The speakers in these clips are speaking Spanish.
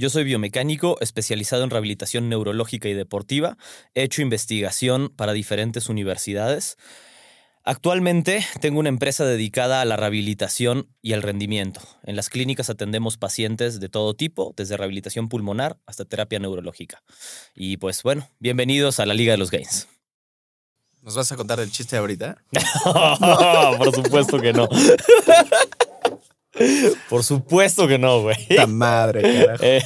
Yo soy biomecánico especializado en rehabilitación neurológica y deportiva. He hecho investigación para diferentes universidades. Actualmente tengo una empresa dedicada a la rehabilitación y al rendimiento. En las clínicas atendemos pacientes de todo tipo, desde rehabilitación pulmonar hasta terapia neurológica. Y pues bueno, bienvenidos a la Liga de los Gains. ¿Nos vas a contar el chiste ahorita? Por supuesto que no. Por supuesto que no, güey. ¡Ta madre, carajo! Eh,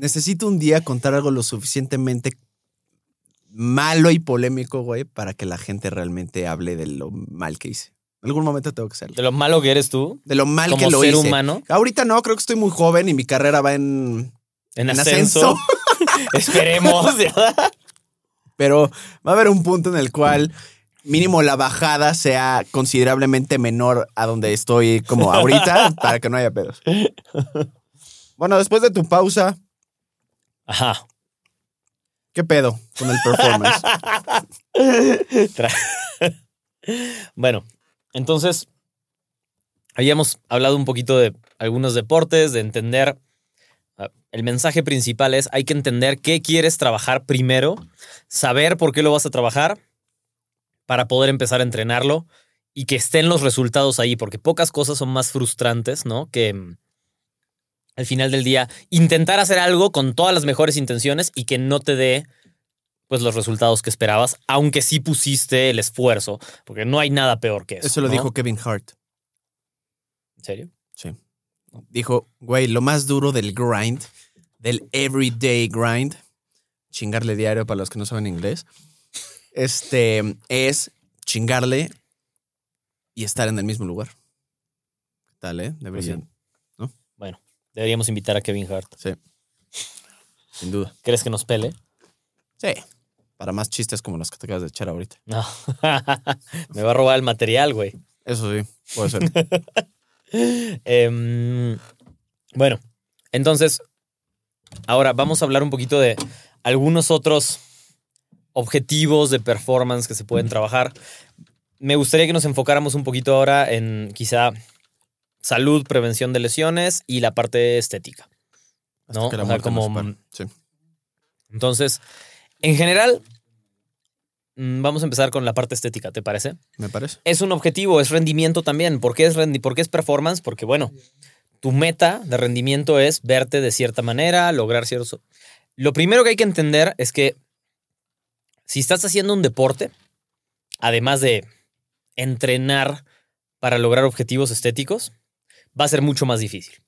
Necesito un día contar algo lo suficientemente malo y polémico, güey, para que la gente realmente hable de lo mal que hice. En algún momento tengo que hacerlo. de lo malo que eres tú, De lo mal como que lo ser hice. humano, Ahorita no, creo que estoy muy joven y mi carrera va en, en, en ascenso. Esperemos. Pero va a haber un punto en el cual mínimo la bajada sea considerablemente menor a donde estoy como ahorita para que no haya pedos. Bueno, después de tu pausa, Ajá. ¿qué pedo con el performance? Bueno, entonces habíamos hablado un poquito de algunos deportes, de entender. ah, El mensaje principal es hay que entender qué quieres trabajar primero, saber por qué lo vas a trabajar para poder empezar a entrenarlo y que estén los resultados ahí, porque pocas cosas son más frustrantes, ¿no? Que mm, al final del día intentar hacer algo con todas las mejores intenciones y que no te dé pues los resultados que esperabas, aunque sí pusiste el esfuerzo, porque no hay nada peor que eso. Eso lo ¿no? dijo Kevin Hart. ¿En serio? Sí. Dijo, güey, lo más duro del grind, del everyday grind, chingarle diario para los que no saben inglés, este, es chingarle y estar en el mismo lugar. ¿Qué tal, eh? Debería, Pues Bueno, deberíamos invitar a Kevin Hart. sí. Sin duda. ¿Crees que nos pele? Sí. Para más chistes como los que te acabas de echar ahorita. No. Me va a robar el material, güey. Eso sí, puede ser. Em, bueno, entonces, ahora vamos a hablar un poquito de algunos otros objetivos de performance que se pueden trabajar. Me gustaría que nos enfocáramos un poquito ahora en quizá salud, prevención de lesiones y la parte estética. ¿No? que la O sea, como-. Sí. Entonces, en general, mm, vamos a empezar con la parte estética, ¿te parece? Me parece. es un objetivo, es rendimiento también. ¿Por qué es, rendi- por qué es performance? Porque, bueno, tu meta de rendimiento es verte de cierta manera, lograr ciertos... Lo primero que hay que entender es que si estás haciendo un deporte, además de entrenar para lograr objetivos estéticos, va a ser mucho más difícil.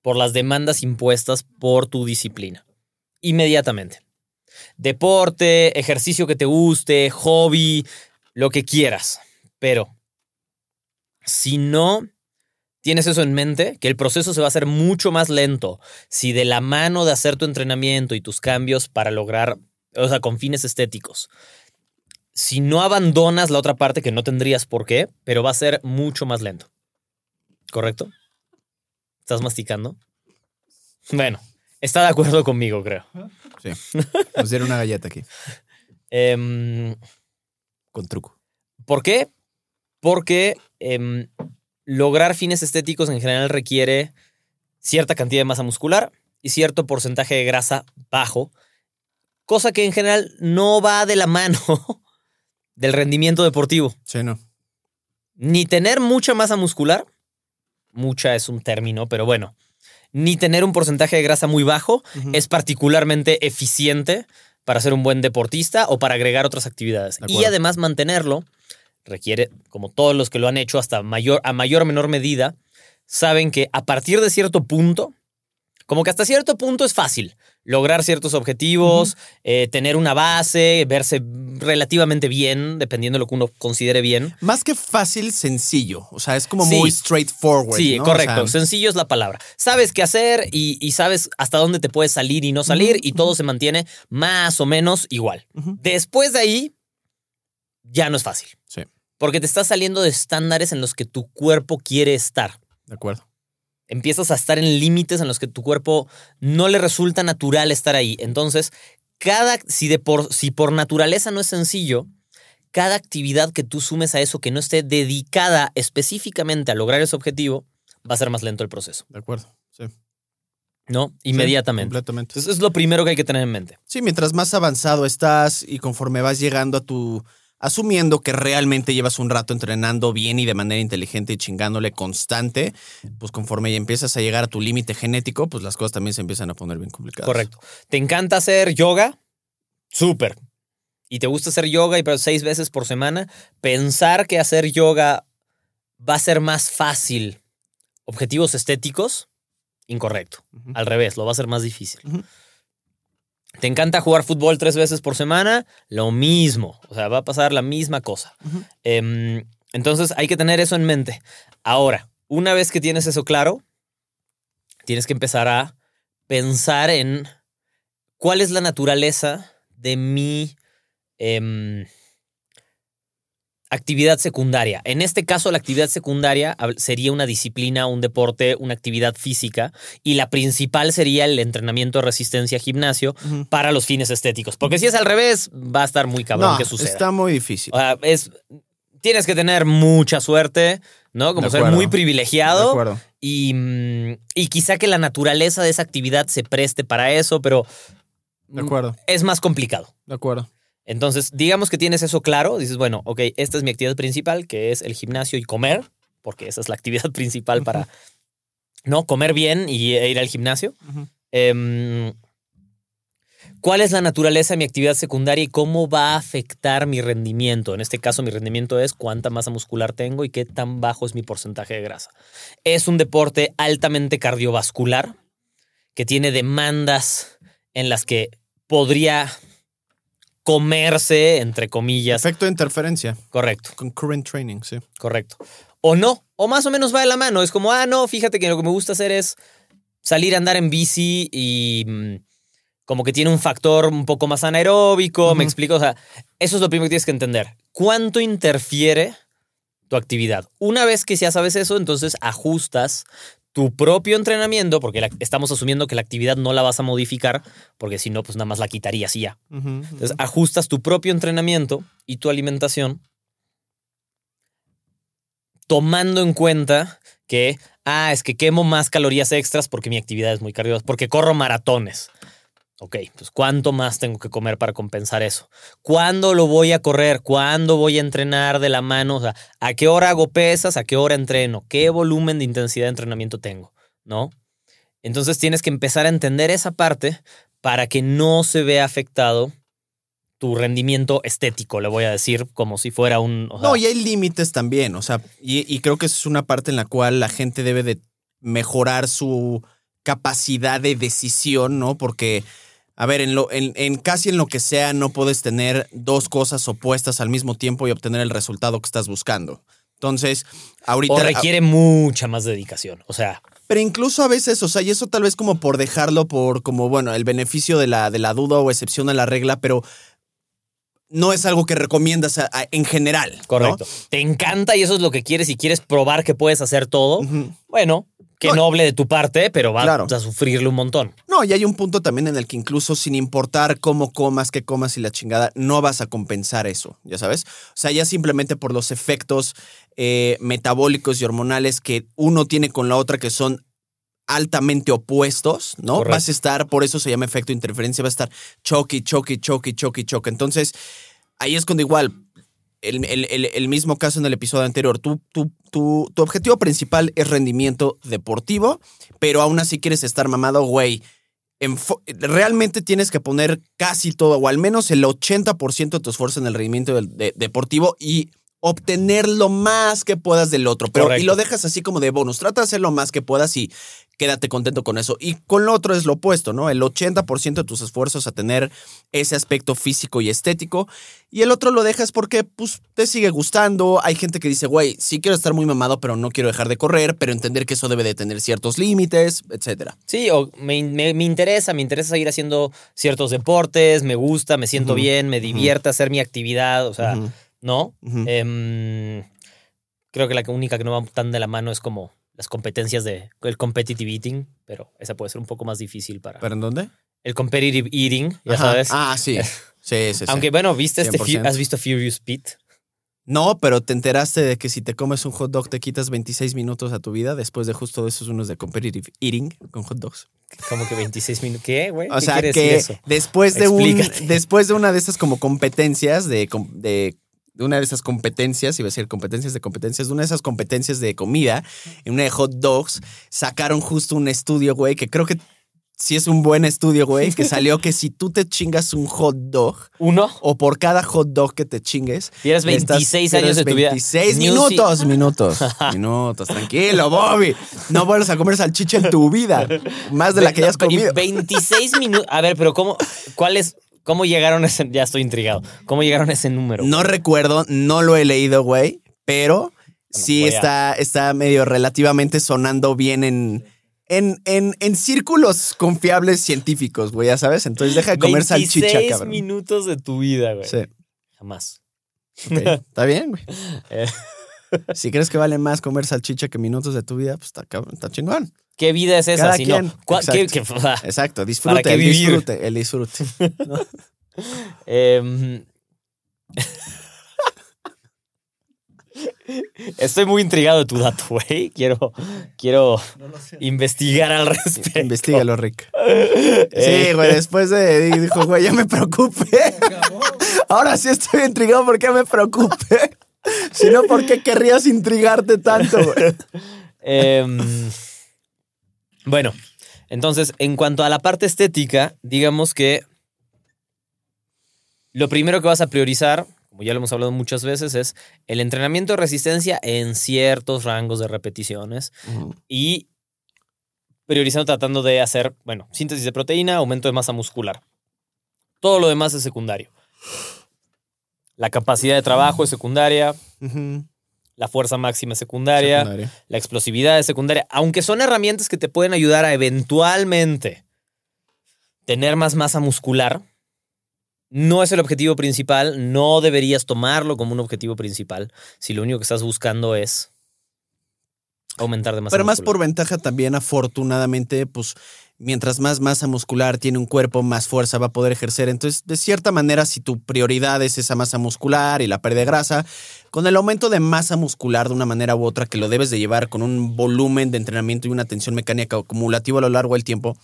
Por las demandas impuestas por tu disciplina. Inmediatamente. Deporte, ejercicio que te guste, hobby, lo que quieras. Pero si no tienes eso en mente, que el proceso se va a hacer mucho más lento, si de la mano de hacer tu entrenamiento y tus cambios para lograr, o sea, con fines estéticos, si no abandonas la otra parte que no tendrías por qué, pero va a ser mucho más lento. ¿Correcto? ¿Estás masticando? Bueno, está de acuerdo conmigo, creo. Sí. Nos dieron una galleta aquí. Em, Con truco. ¿Por qué? Porque em, lograr fines estéticos en general requiere cierta cantidad de masa muscular y cierto porcentaje de grasa bajo, cosa que en general no va de la mano del rendimiento deportivo. Sí, no. Ni tener mucha masa muscular, mucha es un término, pero bueno, ni tener un porcentaje de grasa muy bajo es particularmente eficiente para ser un buen deportista o para agregar otras actividades. De Y además mantenerlo requiere, como todos los que lo han hecho hasta mayor, a mayor o menor medida, saben que a partir de cierto punto, como que hasta cierto punto es fácil lograr ciertos objetivos, eh, tener una base, verse relativamente bien, dependiendo de lo que uno considere bien. Más que fácil, sencillo. O sea, es como Sí. muy straightforward. Sí, ¿no? O correcto. sea, Sencillo es la palabra. Sabes qué hacer y, y sabes hasta dónde te puedes salir y no salir y todo se mantiene más o menos igual. Después de ahí, ya no es fácil. Sí. Porque te estás saliendo de estándares en los que tu cuerpo quiere estar. de acuerdo. Empiezas a estar en límites en los que tu cuerpo no le resulta natural estar ahí. Entonces, cada, si, de por, si por naturaleza no es sencillo, cada actividad que tú sumes a eso que no esté dedicada específicamente a lograr ese objetivo, va a ser más lento el proceso, De acuerdo. Sí. ¿no? Sí, Inmediatamente. completamente. Entonces, es lo primero que hay que tener en mente. Sí, mientras más avanzado estás y conforme vas llegando a tu. Asumiendo que realmente llevas un rato entrenando bien y de manera inteligente y chingándole constante, pues conforme ya empiezas a llegar a tu límite genético, pues las cosas también se empiezan a poner bien complicadas. Correcto. ¿Te encanta hacer yoga? Súper. ¿Y te gusta hacer yoga y pero seis veces por semana? Pensar que hacer yoga va a ser más fácil. Objetivos estéticos, incorrecto. Al revés, lo va a ser más difícil. Ujú. ¿Te encanta jugar fútbol tres veces por semana? Lo mismo. O sea, va a pasar la misma cosa. Em, entonces hay que tener eso en mente. Ahora, una vez que tienes eso claro, tienes que empezar a pensar en cuál es la naturaleza de mi em, actividad secundaria. En este caso, la actividad secundaria sería una disciplina, un deporte, una actividad física, y la principal sería el entrenamiento de resistencia gimnasio para los fines estéticos. Porque si es al revés, va a estar muy cabrón No, que suceda. está muy difícil. O sea, es, tienes que tener mucha suerte, ¿no? Como De ser muy de privilegiado acuerdo. y, mm, y quizá que la naturaleza de esa actividad se preste para eso, pero De acuerdo. es más complicado. De acuerdo. Entonces, digamos que tienes eso claro, dices, bueno, ok, esta es mi actividad principal, que es el gimnasio y comer, porque esa es la actividad principal para, ¿no? Comer bien y e ir al gimnasio. Em, ¿Cuál es la naturaleza de mi actividad secundaria y cómo va a afectar mi rendimiento? En este caso, mi rendimiento es cuánta masa muscular tengo y qué tan bajo es mi porcentaje de grasa. Es un deporte altamente cardiovascular que tiene demandas en las que podría comerse, entre comillas. Efecto de interferencia. Correcto, Concurrent training, sí. correcto. O no, o más o menos va de la mano. Es como, ah, no, fíjate que lo que me gusta hacer es salir a andar en bici y mm, como que tiene un factor un poco más anaeróbico, me explico. O sea, eso es lo primero que tienes que entender. ¿Cuánto interfiere tu actividad? Una vez que ya sabes eso, entonces ajustas tu propio entrenamiento, porque la- estamos asumiendo que la actividad no la vas a modificar, porque si no, pues nada más la quitarías y ya. Entonces, ajustas tu propio entrenamiento y tu alimentación tomando en cuenta que, ah, es que quemo más calorías extras porque mi actividad es muy cardiovascular, porque corro maratones. Ok, pues ¿cuánto más tengo que comer para compensar eso? ¿Cuándo lo voy a correr? ¿Cuándo voy a entrenar de la mano? O sea, ¿a qué hora hago pesas? ¿A qué hora entreno? ¿Qué volumen de intensidad de entrenamiento tengo? ¿No? Entonces tienes que empezar a entender esa parte para que no se vea afectado tu rendimiento estético, le voy a decir, como si fuera un... No, y hay límites también, o sea, y, creo que esa es una parte en la cual la gente debe de mejorar su capacidad de decisión, ¿no? Porque, a ver, en, lo, en, en casi en lo que sea no puedes tener dos cosas opuestas al mismo tiempo y obtener el resultado que estás buscando. Entonces, ahorita... o requiere mucha más dedicación. O sea, Pero incluso a veces, o sea, y eso tal vez como por dejarlo por como, bueno, el beneficio de la, de la duda o excepción a la regla, pero no es algo que recomiendas a- a- en general. ¿no? correcto. Te encanta y eso es lo que quieres y quieres probar que puedes hacer todo. Bueno, que No. noble de tu parte, pero vas Claro. a sufrirle un montón. No, y hay un punto también en el que incluso sin importar cómo comas, qué comas y la chingada, no vas a compensar eso, ya sabes. O sea, ya simplemente por los efectos eh, metabólicos y hormonales que uno tiene con la otra que son altamente opuestos, ¿no? Correcto. Vas a estar, por eso se llama efecto de interferencia, va a estar choque, choque, choque, choque, choque. Entonces, ahí es cuando igual, el, el- el- mismo caso en el episodio anterior, tu, objetivo principal es rendimiento deportivo, pero aún así quieres estar mamado, güey. Realmente tienes que poner casi todo, o al menos el 80% de tu esfuerzo en el rendimiento del- de- deportivo y obtener lo más que puedas del otro, pero y lo dejas así como de bonus. Trata de hacer lo más que puedas y quédate contento con eso. Y con lo otro es lo opuesto, ¿no? El 80% de tus esfuerzos a tener ese aspecto físico y estético y el otro lo dejas porque pues te sigue gustando. Hay gente que dice, güey, sí quiero estar muy mamado, pero no quiero dejar de correr, pero entender que eso debe de tener ciertos límites, etcétera. Sí, o me, me- me interesa, me interesa seguir haciendo ciertos deportes, me gusta, me siento bien, me divierte hacer mi actividad, o sea, ¿no? Em, creo que la única que no va tan de la mano es como las competencias de el competitive eating, pero esa puede ser un poco más difícil para ¿Pero en dónde? el competitive eating, ya Ajá. sabes. Ah, sí. Sí, sí, sí. Aunque bueno, ¿viste este Fu- 100%. has visto Furious Pete? No, pero te enteraste de que si te comes un hot dog te quitas 26 minutos a tu vida después de justo esos unos de competitive eating con hot dogs. Como que 26 minutos. ¿Qué, güey? O ¿Qué sea que decir eso? después de un después de una de esas como competencias de, com- de de una de esas competencias, iba a decir competencias de competencias, de una de esas competencias de comida, en una de hot dogs, sacaron justo un estudio, güey, que creo que sí es un buen estudio, güey, que salió que si tú te chingas un hot dog Uno, o por cada hot dog que te chingues, tienes le estás- 26 años de tienes tu vida. 26 minutos, minutos, minutos, tranquilo, Bobby. No vuelvas a comer salchicha en tu vida, más de la que Ve- hayas no, y comido. 26 minutos. A ver, pero ¿cómo, cuál es, ¿cómo llegaron a ese? Ya estoy intrigado. ¿Cómo llegaron a ese número? No recuerdo, no lo he leído, güey, pero sí a- está, está medio relativamente sonando bien en, en, en, en círculos confiables científicos, güey, ya sabes. Entonces deja de comer 26 salchicha, cabrón. minutos de tu vida, güey. Sí, Jamás. Está bien, güey. Eh. Si crees que vale más comer salchicha que minutos de tu vida, pues está, cabrón, está chingón. ¿Qué vida es esa? Cada Si quien, no, ¿cuál- qué- exacto. qué- Exacto, disfrute, el vivir? disfrute, el disfrute. Em, Estoy muy intrigado de tu dato, güey. Quiero, quiero investigar al respecto. Investígalo, Rick. Eh, Sí, güey, después de dijo, güey, ya me preocupé. Ahora sí estoy intrigado porque me preocupé. Si no, ¿por qué querrías intrigarte tanto, güey? Em, bueno, entonces, en cuanto a la parte estética, digamos que lo primero que vas a priorizar, como ya lo hemos hablado muchas veces, es el entrenamiento de resistencia en ciertos rangos de repeticiones y priorizando tratando de hacer, bueno, síntesis de proteína, aumento de masa muscular. Todo lo demás es secundario. La capacidad de trabajo es secundaria. La fuerza máxima es secundaria, Secundaria. la explosividad es secundaria, aunque son herramientas que te pueden ayudar a eventualmente tener más masa muscular, no es el objetivo principal, no deberías tomarlo como un objetivo principal si lo único que estás buscando es aumentar de masa Pero más por ventaja también, afortunadamente, pues mientras más masa muscular tiene un cuerpo, más fuerza va a poder ejercer. Entonces, de cierta manera, si tu prioridad es esa masa muscular y la pérdida de grasa, con el aumento de masa muscular de una manera u otra, que lo debes de llevar con un volumen de entrenamiento y una tensión mecánica acumulativa a lo largo del tiempo,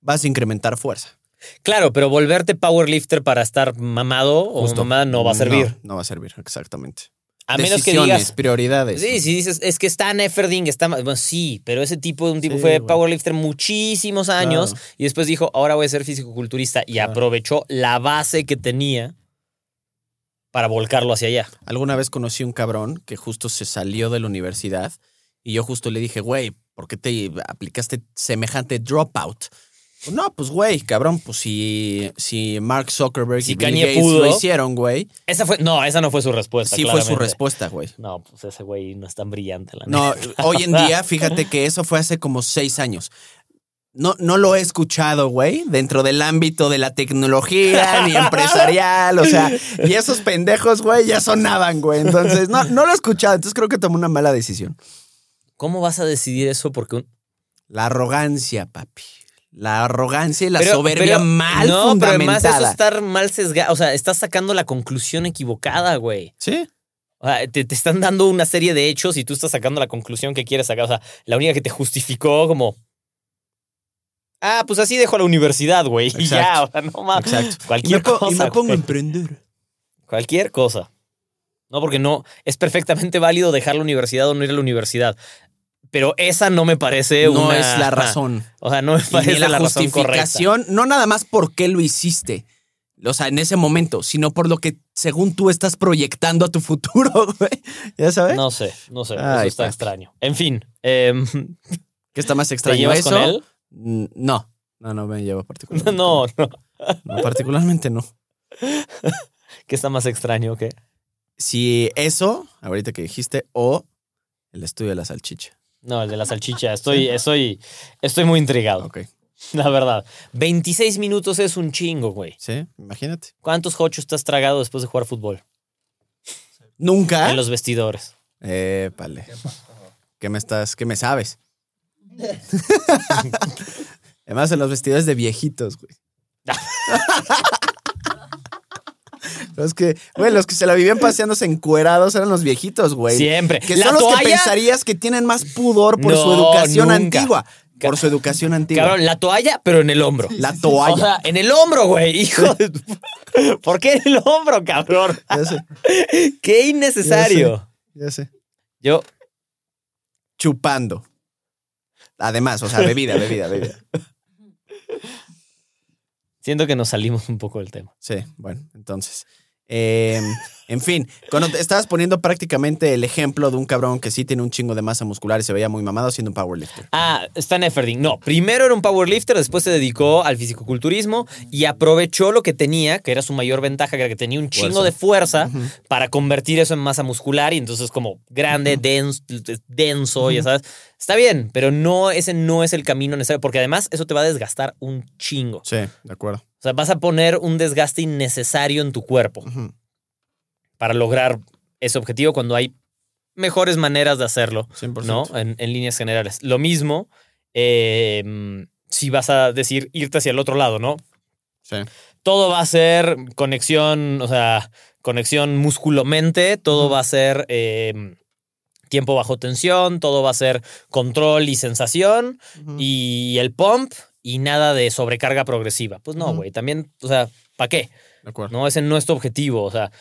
vas a incrementar fuerza. Claro, pero volverte powerlifter para estar mamado o mamada no va a servir. No, no va a servir, exactamente. A menos que digas, prioridades. Sí, si dices, es que está Neferding, está. Bueno, sí, pero ese tipo, un tipo Sí, fue güey. powerlifter muchísimos años Claro. y después dijo, ahora voy a ser fisicoculturista y Claro. aprovechó la base que tenía para volcarlo hacia allá. Alguna vez conocí un cabrón que justo se salió de la universidad y yo justo le dije, güey, ¿por qué te aplicaste semejante dropout? Pues no, pues güey, cabrón, pues si, si Mark Zuckerberg Si y Bill Kanye Gates pudo. lo hicieron, güey, Esa fue, no, esa no fue su respuesta. sí fue su respuesta, güey. No, pues ese güey no es tan brillante, la No, neta. hoy en día, fíjate que eso fue hace como seis años. No, no lo he escuchado, güey, dentro del ámbito de la tecnología ni empresarial, o sea, y esos pendejos, güey, ya sonaban, güey. Entonces, no, no lo he escuchado, entonces creo que tomé una mala decisión. ¿Cómo vas a decidir eso? Porque un- La arrogancia, papi. La arrogancia y la Pero- soberbia pero- mal No, pero además eso estar mal sesgado. O sea, estás sacando la conclusión equivocada, güey. Sí. O sea, te, te están dando una serie de hechos y tú estás sacando la conclusión que quieres sacar. O sea, la única que te justificó como. Ah, pues así dejo la universidad, güey. Y ya, o sea, no mames. Exacto. Cualquier y me, cosa. y me pongo a emprender. Cualquier cosa. No, porque no. Es perfectamente válido dejar la universidad o no ir a la universidad. Pero esa no me parece No una- es la razón. O sea, no me parece ni la, la razón correcta. justificación, no nada más por qué lo hiciste, O sea, en ese momento, sino por lo que según tú estás proyectando a tu futuro, güey. ¿Ya sabes? No sé, no sé. Ay, eso está papi. extraño. En fin. em, ¿Qué está más ¿Te extraño? llevas ¿Eso? con él? Mm, No, no, no me lleva particularmente. No, no. No, particularmente no. ¿Qué está más extraño o qué? Si eso, ahorita que dijiste, o el estudio de la salchicha. No, el de la salchicha. Estoy, estoy, estoy muy intrigado, Ok. la verdad. 26 minutos es un chingo, güey. Sí, imagínate. ¿Cuántos hochos te has tragado después de jugar fútbol? Nunca. En los vestidores. Eh, vale. ¿Qué me estás, qué me sabes? Además, en los vestidores de viejitos, güey. Los que, güey, los que se la vivían paseándose encuerados eran los viejitos, güey. Siempre. Que la son los que pensarías que tienen más pudor por su educación nunca. antigua. Por su educación antigua. cabrón, la toalla, pero en el hombro. La toalla. O sea, en el hombro, güey, hijo de... ¿Por qué en el hombro, cabrón? Ya sé, Qué innecesario. ya sé. Yo, Chupando. Además, o sea, bebida, bebida, bebida. siento que nos salimos un poco del tema. Sí, bueno, entonces. Eh, en fin, cuando te estabas poniendo prácticamente el ejemplo de un cabrón que sí tiene un chingo de masa muscular y se veía muy mamado siendo un powerlifter. Ah, Stan Efferding. No, primero era un powerlifter, después se dedicó al fisicoculturismo y aprovechó lo que tenía, que era su mayor ventaja, que era que tenía un chingo Fuerza. de fuerza para convertir eso en masa muscular y entonces como grande, denso, denso, ya sabes. Está bien, pero no, ese no es el camino necesario, porque además eso te va a desgastar un chingo. Sí, de acuerdo. O sea, vas a poner un desgaste innecesario en tu cuerpo para lograr ese objetivo cuando hay mejores maneras de hacerlo. 100%. ¿no? En, en líneas generales. Lo mismo eh, si vas a decir irte hacia el otro lado, ¿no? Sí. Todo va a ser conexión, o sea, conexión músculo-mente, todo va a ser eh, tiempo bajo tensión, todo va a ser control y sensación y el pump y nada de sobrecarga progresiva. Pues no, güey, también, o sea, ¿para qué? De acuerdo. No, ese no es tu objetivo. O sea,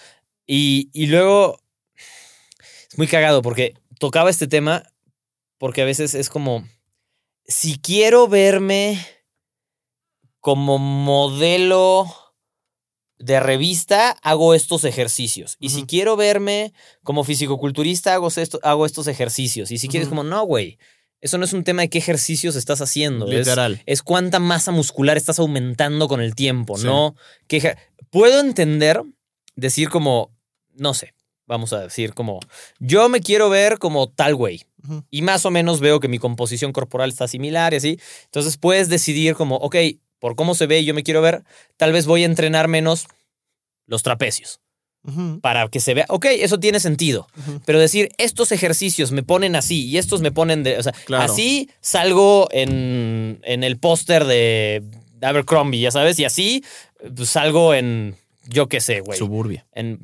y, y luego es muy cagado porque tocaba este tema porque a veces es como, si quiero verme como modelo de revista, hago estos ejercicios. Y si quiero verme como fisicoculturista, hago, esto, hago estos ejercicios. Y si quieres Ujú. como, no, güey, eso no es un tema de qué ejercicios estás haciendo. es- Literal. es cuánta masa muscular estás aumentando con el tiempo, Sí. ¿no? Que Puedo entender, decir como, no sé, vamos a decir como, yo me quiero ver como tal güey. Y más o menos veo que mi composición corporal está similar y así. Entonces puedes decidir como, ok, por cómo se ve y yo me quiero ver, tal vez voy a entrenar menos los trapecios Para que se vea, ok, eso tiene sentido. Pero decir, estos ejercicios me ponen así y estos me ponen de. O sea, Claro. así salgo en, en el póster de Abercrombie, ya sabes, y así pues, salgo en. Yo qué sé, güey. Suburbia. En,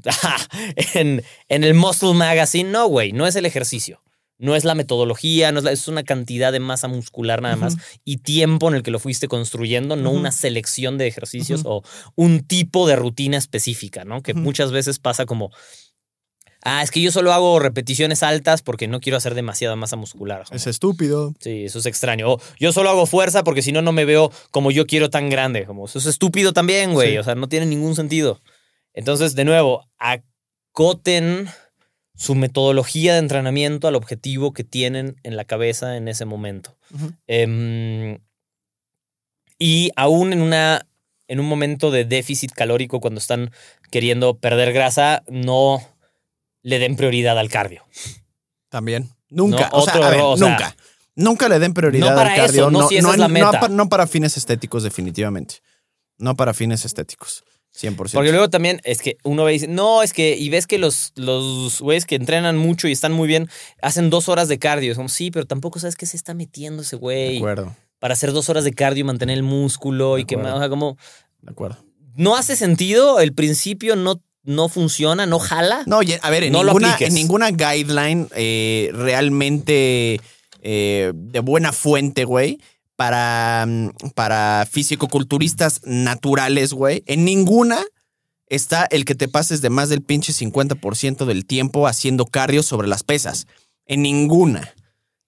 en, en el Muscle Magazine. No, güey, no es el ejercicio. No es la metodología, no es, la- es una cantidad de masa muscular nada más y tiempo en el que lo fuiste construyendo, no una selección de ejercicios o un tipo de rutina específica, ¿no? Que muchas veces pasa como, ah, es que yo solo hago repeticiones altas porque no quiero hacer demasiada masa muscular. Es estúpido. Sí, eso es extraño. O yo solo hago fuerza porque si no, no me veo como yo quiero tan grande. Como eso es estúpido también, güey. Sí. O sea, no tiene ningún sentido. Entonces, de nuevo, acoten su metodología de entrenamiento al objetivo que tienen en la cabeza en ese momento. Em, y aún en una. En un momento de déficit calórico, cuando están queriendo perder grasa, no le den prioridad al cardio. También. Nunca. No, o sea, otro a ver, error, o sea, nunca. Nunca le den prioridad no para al cardio. eso, no si esa es la no meta. pa- no para fines estéticos, definitivamente. No para fines estéticos. 100%. Porque luego también es que uno ve y dice, no, es que, y ves que los, los güeyes que entrenan mucho y están muy bien, hacen dos horas de cardio. Es como, sí, pero tampoco sabes qué se está metiendo ese de güey acuerdo. para hacer dos horas de cardio y mantener el músculo De y que, o sea, como, De acuerdo. no hace sentido, el principio no, no funciona, no jala. No, a ver, en, No ninguna, en ninguna guideline eh, realmente eh, de buena fuente, güey, para, mm, para fisicoculturistas naturales, güey, en ninguna está el que te pases de más del pinche 50% del tiempo haciendo cardio sobre las pesas. En ninguna.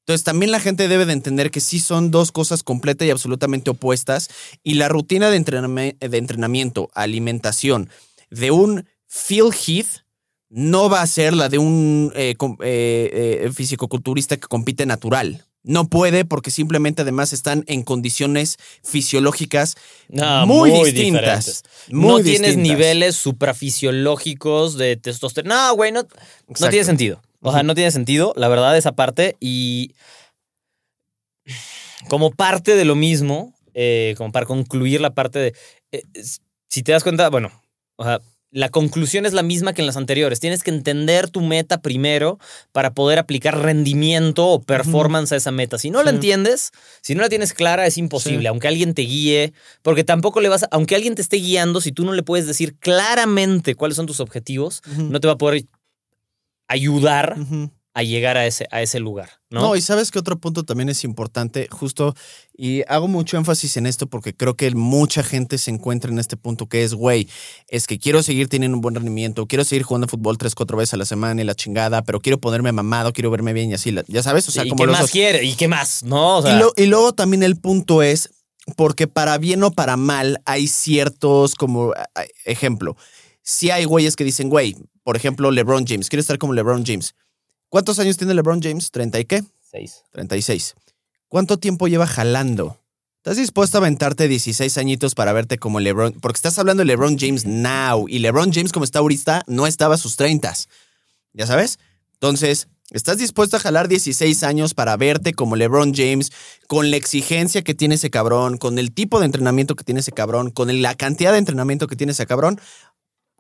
Entonces también la gente debe de entender que sí son dos cosas completas y absolutamente opuestas y la rutina de, de entrenamiento, alimentación de un Phil Heath no va a ser la de un eh, eh, eh, fisicoculturista que compite natural. No puede porque simplemente además están en condiciones fisiológicas No, muy, muy distintas. muy no tienes niveles suprafisiológicos de testosterona. No, güey, no, no tiene sentido. O sea, no tiene sentido, la verdad, esa parte. Y como parte de lo mismo, eh, como para concluir la parte de. eh, si te das cuenta, bueno, o sea, la conclusión es la misma que en las anteriores. Tienes que entender tu meta primero para poder aplicar rendimiento o performance a esa meta. Si no la entiendes, si no la tienes clara, es imposible. Sí. Aunque alguien te guíe, porque tampoco le vas a, aunque alguien te esté guiando, si tú no le puedes decir claramente cuáles son tus objetivos, no te va a poder ayudar. A llegar a ese, a ese lugar, ¿no? No, y sabes que otro punto también es importante, justo, y hago mucho énfasis en esto porque creo que mucha gente se encuentra en este punto que es, güey, es que quiero seguir teniendo un buen rendimiento, quiero seguir jugando fútbol tres, cuatro veces a la semana y la chingada, pero quiero ponerme mamado, quiero verme bien y así, ya sabes, o sea, ¿Y como qué los más quiere? ¿Y qué más? ¿No? O sea, y, lo- y luego también el punto es, porque para bien o para mal hay ciertos, como ejemplo, si hay güeyes que dicen, güey, por ejemplo, LeBron James, quiero estar como LeBron James. ¿Cuántos años tiene LeBron James? ¿30 y qué? seis. 36. ¿Cuánto tiempo lleva jalando? ¿Estás dispuesto a aventarte 16 añitos para verte como LeBron? Porque estás hablando de LeBron James now. Y LeBron James, como está ahorita, no estaba a sus 30. ¿Ya sabes? Entonces, ¿estás dispuesto a jalar 16 años para verte como LeBron James, con la exigencia que tiene ese cabrón, con el tipo de entrenamiento que tiene ese cabrón, con la cantidad de entrenamiento que tiene ese cabrón?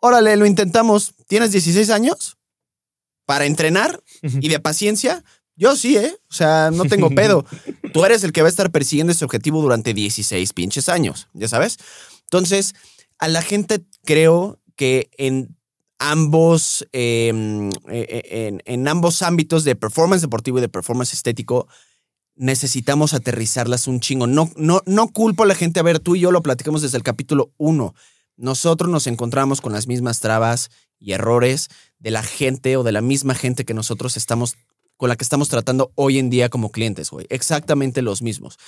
Órale, lo intentamos. ¿Tienes 16 años? ¿Para entrenar? y de paciencia, yo sí, ¿eh? O sea, no tengo pedo. Tú eres el que va a estar persiguiendo ese objetivo durante 16 pinches años, ¿ya sabes? Entonces, a la gente creo que en ambos, eh, eh, en, en ambos ámbitos de performance deportivo y de performance estético, necesitamos aterrizarlas un chingo. No, no, no culpo a la gente. A ver, tú y yo lo platicamos desde el capítulo 1. Nosotros nos encontramos con las mismas trabas y errores de la gente o de la misma gente que nosotros estamos con la que estamos tratando hoy en día como clientes, güey. Exactamente los mismos.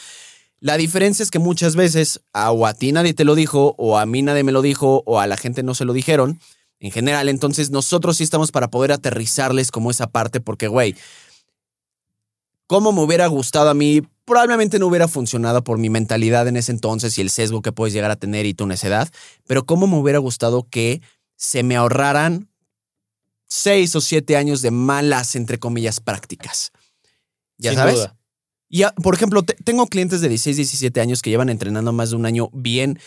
La diferencia es que muchas veces a, o a ti nadie te lo dijo, o a mí nadie me lo dijo, o a la gente no se lo dijeron. En general, entonces nosotros sí estamos para poder aterrizarles como esa parte, porque, güey, ¿cómo me hubiera gustado a mí? Probablemente no hubiera funcionado por mi mentalidad en ese entonces y el sesgo que puedes llegar a tener y tu necedad, pero ¿cómo me hubiera gustado que se me ahorraran seis o siete años de malas, entre comillas, prácticas? ¿Ya Sin sabes? duda. Y, por ejemplo, te- tengo clientes de 16, 17 años que llevan entrenando más de un año bien.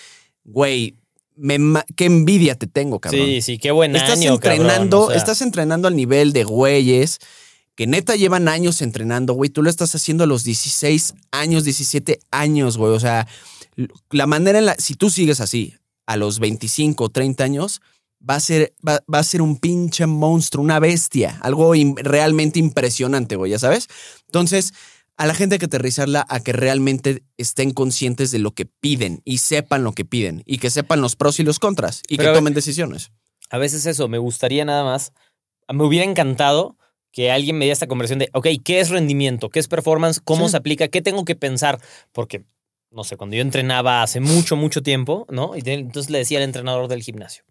Güey, me qué envidia te tengo, cabrón. Sí, sí, qué buen estás año, entrenando, cabrón, o sea. estás entrenando al nivel de güeyes que neta llevan años entrenando, güey. Tú lo estás haciendo a los 16 años, 17 años, güey. O sea, la manera en la. Si tú sigues así a los 25, 30 años, va a ser, va, va a ser un pinche monstruo, una bestia. Algo realmente impresionante, güey, ya sabes. Entonces, a la gente hay que aterrizarla a que realmente estén conscientes de lo que piden y sepan lo que piden y que sepan los pros y los contras y Pero que tomen decisiones. A veces eso, me gustaría nada más, me hubiera encantado que alguien me diera esta conversación de, ok, ¿qué es rendimiento? ¿Qué es performance? ¿Cómo Sí. se aplica? ¿Qué tengo que pensar? Porque, no sé, cuando yo entrenaba hace mucho, mucho tiempo, ¿no? Y entonces le decía al entrenador del gimnasio,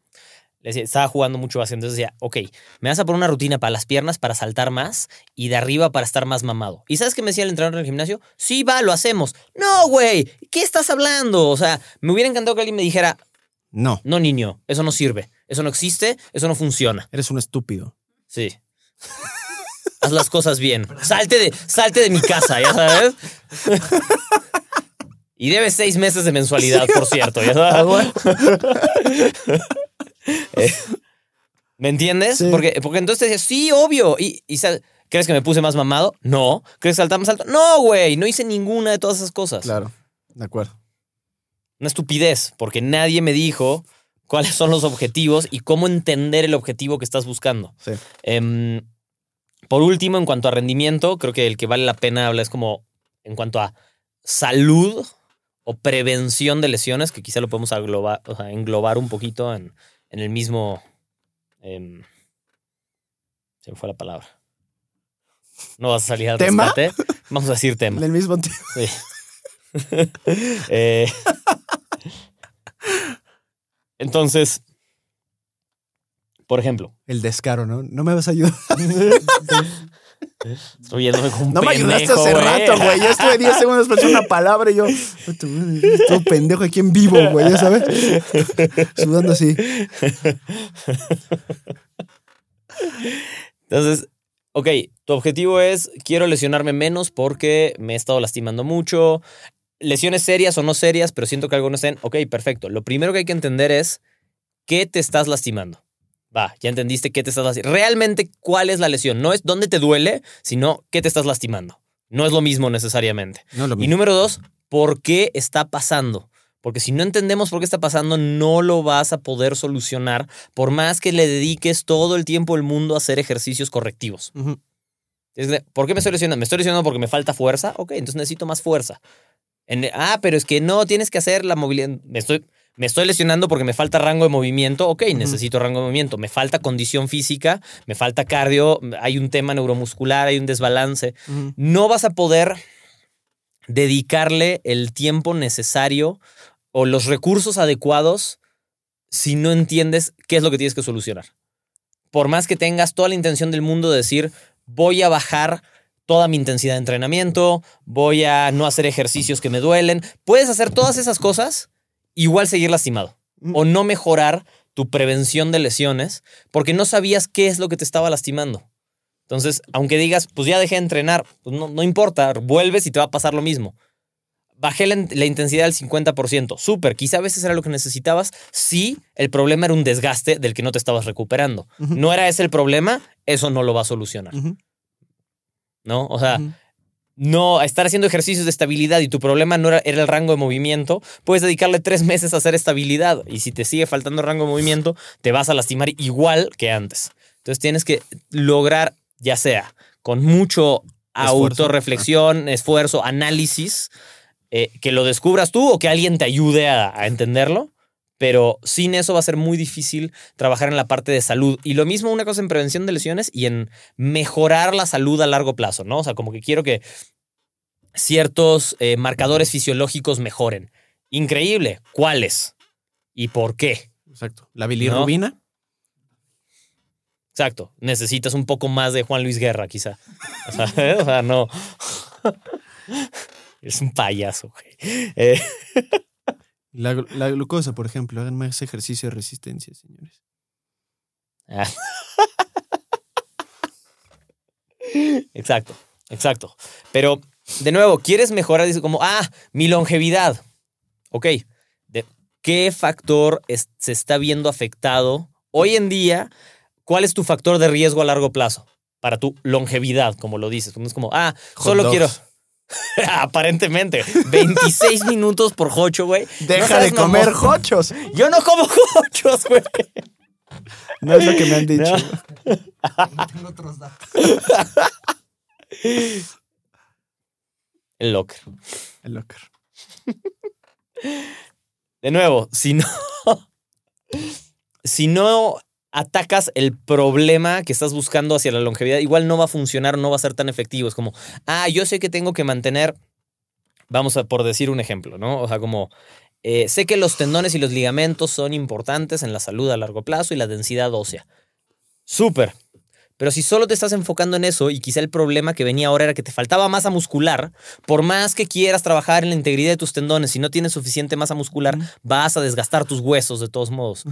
le decía, estaba jugando mucho básquet, entonces decía, ok, me vas a poner una rutina para las piernas para saltar más y de arriba para estar más mamado. ¿Y sabes qué me decía el entrenador del gimnasio? Sí, va, lo hacemos. No, güey, ¿qué estás hablando? O sea, me hubiera encantado que alguien me dijera, No, no, niño, eso no sirve, eso no existe, eso no funciona. eres un estúpido. Sí. Haz las cosas bien. Salte de, salte de mi casa, ya sabes. Y debes seis meses de mensualidad, por cierto, ya sabes. Eh, ¿Me entiendes? Sí. Porque, porque entonces te decías, sí, obvio. Y, ¿crees que me puse más mamado? No. ¿Crees que saltaba más alto? No, güey. No hice ninguna de todas esas cosas. Claro, de acuerdo. Una estupidez, porque nadie me dijo cuáles son los objetivos y cómo entender el objetivo que estás buscando. Sí. Em, por último, en cuanto a rendimiento, creo que el que vale la pena hablar es como en cuanto a salud o prevención de lesiones, que quizá lo podemos agloba- o sea, englobar un poquito en, en el mismo... em, se me fue la palabra. No vas a salir al ¿Tema? rescate. Vamos a decir tema. Del mismo tema. Sí. Eh, entonces, por ejemplo, El descaro, ¿no? No me vas a ayudar. estoy yéndome con un No me ayudaste hace güey. rato, güey. Ya estuve 10 segundos para una palabra y yo. Todo pendejo aquí en vivo, güey, ya sabes. Sudando así. Entonces, ok, tu objetivo es quiero lesionarme menos porque me he estado lastimando mucho. Lesiones serias o no serias, pero siento que algo no estén. Ok, perfecto. Lo primero que hay que entender es qué te estás lastimando. Va, ya entendiste qué te estás lastimando. Realmente, ¿cuál es la lesión? No es dónde te duele, sino qué te estás lastimando. No es lo mismo necesariamente. No lo Y número dos, ¿por qué está pasando? Porque si no entendemos por qué está pasando, no lo vas a poder solucionar por más que le dediques todo el tiempo del mundo a hacer ejercicios correctivos. De, ¿Por qué me estoy lesionando? ¿Me estoy lesionando porque me falta fuerza? Ok, entonces necesito más fuerza. En- ah, pero es que no, tienes que hacer la movilidad. Me estoy, me estoy lesionando porque me falta rango de movimiento. Ok, necesito rango de movimiento. Me falta condición física, me falta cardio, hay un tema neuromuscular, hay un desbalance no vas a poder dedicarle el tiempo necesario o los recursos adecuados si no entiendes qué es lo que tienes que solucionar. Por más que tengas toda la intención del mundo de decir, voy a bajar toda mi intensidad de entrenamiento, voy a no hacer ejercicios que me duelen, puedes hacer todas esas cosas, igual seguir lastimado o no mejorar tu prevención de lesiones porque no sabías qué es lo que te estaba lastimando. Entonces, aunque digas, pues ya dejé de entrenar, pues no, no importa, vuelves y te va a pasar lo mismo. Bajé la, la intensidad al 50%. Súper, quizá a veces era lo que necesitabas. Sí, el problema era un desgaste del que no te estabas recuperando. No era ese el problema, eso no lo va a solucionar. ¿No? O sea. No estar haciendo ejercicios de estabilidad y tu problema no era, era el rango de movimiento, puedes dedicarle tres meses a hacer estabilidad y si te sigue faltando rango de movimiento, te vas a lastimar igual que antes. Entonces tienes que lograr, ya sea con mucho Esfuerzo. autorreflexión, esfuerzo, análisis, eh, que lo descubras tú o que alguien te ayude a, a entenderlo. Pero sin eso va a ser muy difícil trabajar en la parte de salud. Y lo mismo una cosa en prevención de lesiones y en mejorar la salud a largo plazo, ¿no? O sea, como que quiero que ciertos eh, marcadores fisiológicos mejoren. Increíble. ¿Cuáles? ¿Y por qué? Exacto. La bilirrubina. Exacto. Necesitas un poco más de Juan Luis Guerra, quizá. O sea, o sea, no. Es un payaso, güey. Eh, La, la glucosa, por ejemplo. Hagan más ejercicio de resistencia, señores. ah. Exacto, exacto. Pero, de nuevo, quieres mejorar, dice como, ah, mi longevidad. Ok, ¿de qué factor es- se está viendo afectado hoy en día? ¿Cuál es tu factor de riesgo a largo plazo para tu longevidad, como lo dices? No es como, ah, Hot solo dogs. quiero. Aparentemente, 26 minutos por jocho, güey. Deja No de comer mamón. jochos. Yo no como jochos, güey. No es lo que me han dicho. No. Tengo otros datos. El locker. El locker. De nuevo, si no. si no atacas el problema que estás buscando hacia la longevidad, igual no va a funcionar, no va a ser tan efectivo. Es como, ah, yo sé que tengo que mantener. Vamos a por decir un ejemplo, ¿no? O sea, como. eh, sé que los tendones y los ligamentos son importantes en la salud a largo plazo y la densidad ósea. Súper. Pero si solo te estás enfocando en eso y quizá el problema que venía ahora era que te faltaba masa muscular, por más que quieras trabajar en la integridad de tus tendones, si no tienes suficiente masa muscular, vas a desgastar tus huesos de todos modos.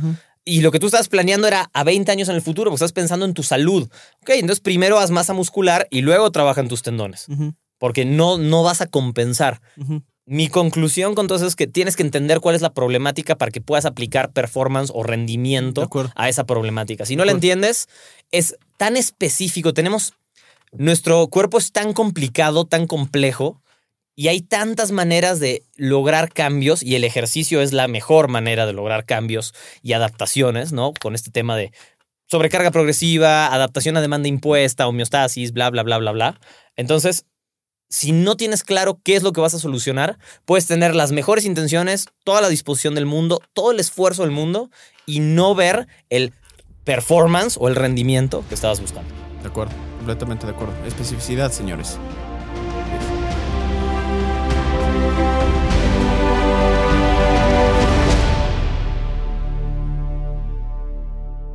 Y lo que tú estabas planeando era a 20 años en el futuro, porque estás pensando en tu salud. Ok, entonces primero haz masa muscular y luego trabaja en tus tendones, porque no, no vas a compensar. Mi conclusión con todo eso es que tienes que entender cuál es la problemática para que puedas aplicar performance o rendimiento a esa problemática. Si no la entiendes, es tan específico. Tenemos. Nuestro cuerpo es tan complicado, tan complejo, y hay tantas maneras de lograr cambios, y el ejercicio es la mejor manera de lograr cambios y adaptaciones, ¿no? Con este tema de sobrecarga progresiva, adaptación a demanda impuesta, homeostasis, bla, bla, bla, bla, bla. Entonces, si no tienes claro qué es lo que vas a solucionar, puedes tener las mejores intenciones, toda la disposición del mundo, todo el esfuerzo del mundo y no ver el performance o el rendimiento que estabas buscando. De acuerdo. Completamente de acuerdo. Especificidad, señores.